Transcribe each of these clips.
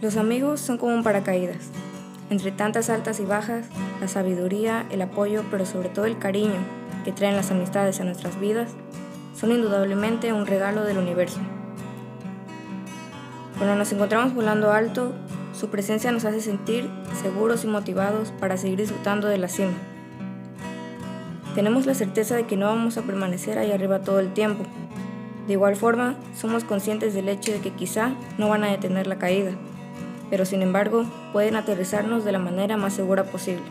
Los amigos son como un paracaídas. Entre tantas altas y bajas, la sabiduría, el apoyo, pero sobre todo el cariño que traen las amistades a nuestras vidas, son indudablemente un regalo del universo. Cuando nos encontramos volando alto, su presencia nos hace sentir seguros y motivados para seguir disfrutando de la cima. Tenemos la certeza de que no vamos a permanecer ahí arriba todo el tiempo. De igual forma, somos conscientes del hecho de que quizá no van a detener la caída, pero sin embargo pueden aterrizarnos de la manera más segura posible.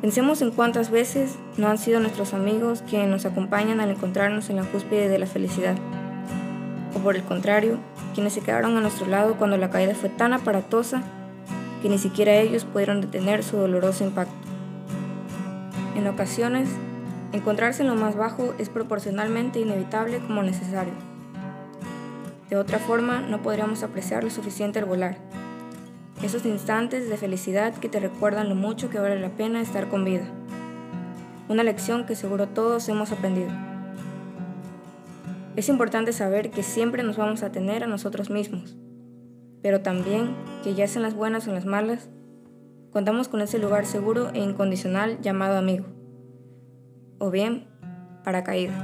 Pensemos en cuántas veces no han sido nuestros amigos quienes nos acompañan al encontrarnos en la cúspide de la felicidad, o por el contrario, quienes se quedaron a nuestro lado cuando la caída fue tan aparatosa que ni siquiera ellos pudieron detener su doloroso impacto. En ocasiones, encontrarse en lo más bajo es proporcionalmente inevitable como necesario. De otra forma, no podríamos apreciar lo suficiente al volar. Esos instantes de felicidad que te recuerdan lo mucho que vale la pena estar con vida. Una lección que seguro todos hemos aprendido. Es importante saber que siempre nos vamos a tener a nosotros mismos, pero también que ya sean las buenas o las malas, contamos con ese lugar seguro e incondicional llamado amigo, o bien paracaídas.